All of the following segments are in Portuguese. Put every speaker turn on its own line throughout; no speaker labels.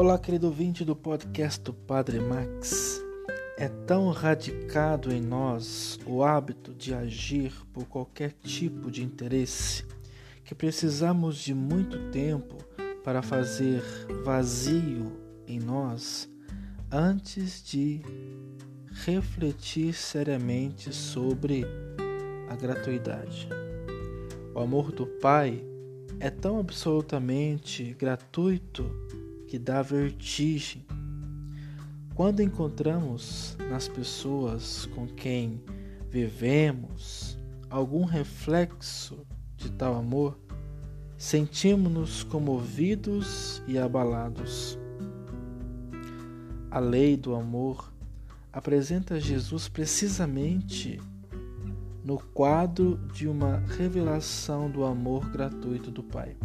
Olá, querido ouvinte do podcast do Padre Max. É tão radicado em nós o hábito de agir por qualquer tipo de interesse que precisamos de muito tempo para fazer vazio em nós antes de refletir seriamente sobre a gratuidade. O amor do Pai é tão absolutamente gratuito que dá vertigem. Quando encontramos nas pessoas com quem vivemos algum reflexo de tal amor, sentimos-nos comovidos e abalados. A lei do amor apresenta Jesus precisamente no quadro de uma revelação do amor gratuito do Pai.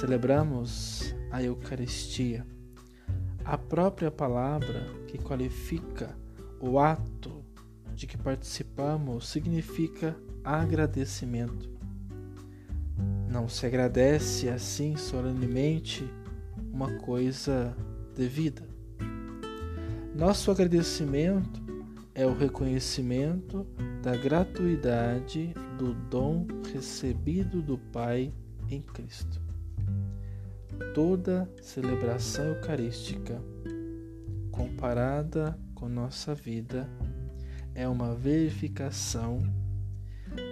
Celebramos a Eucaristia, a própria palavra que qualifica o ato de que participamos significa agradecimento. Não se agradece assim solenemente uma coisa devida. Nosso agradecimento é o reconhecimento da gratuidade do dom recebido do Pai em Cristo. Toda celebração eucarística, comparada com nossa vida, é uma verificação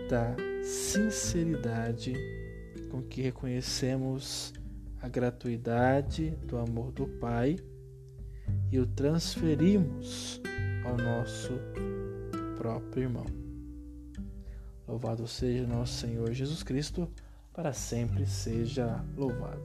da sinceridade com que reconhecemos a gratuidade do amor do Pai e o transferimos ao nosso próprio irmão. Louvado seja nosso Senhor Jesus Cristo, para sempre seja louvado.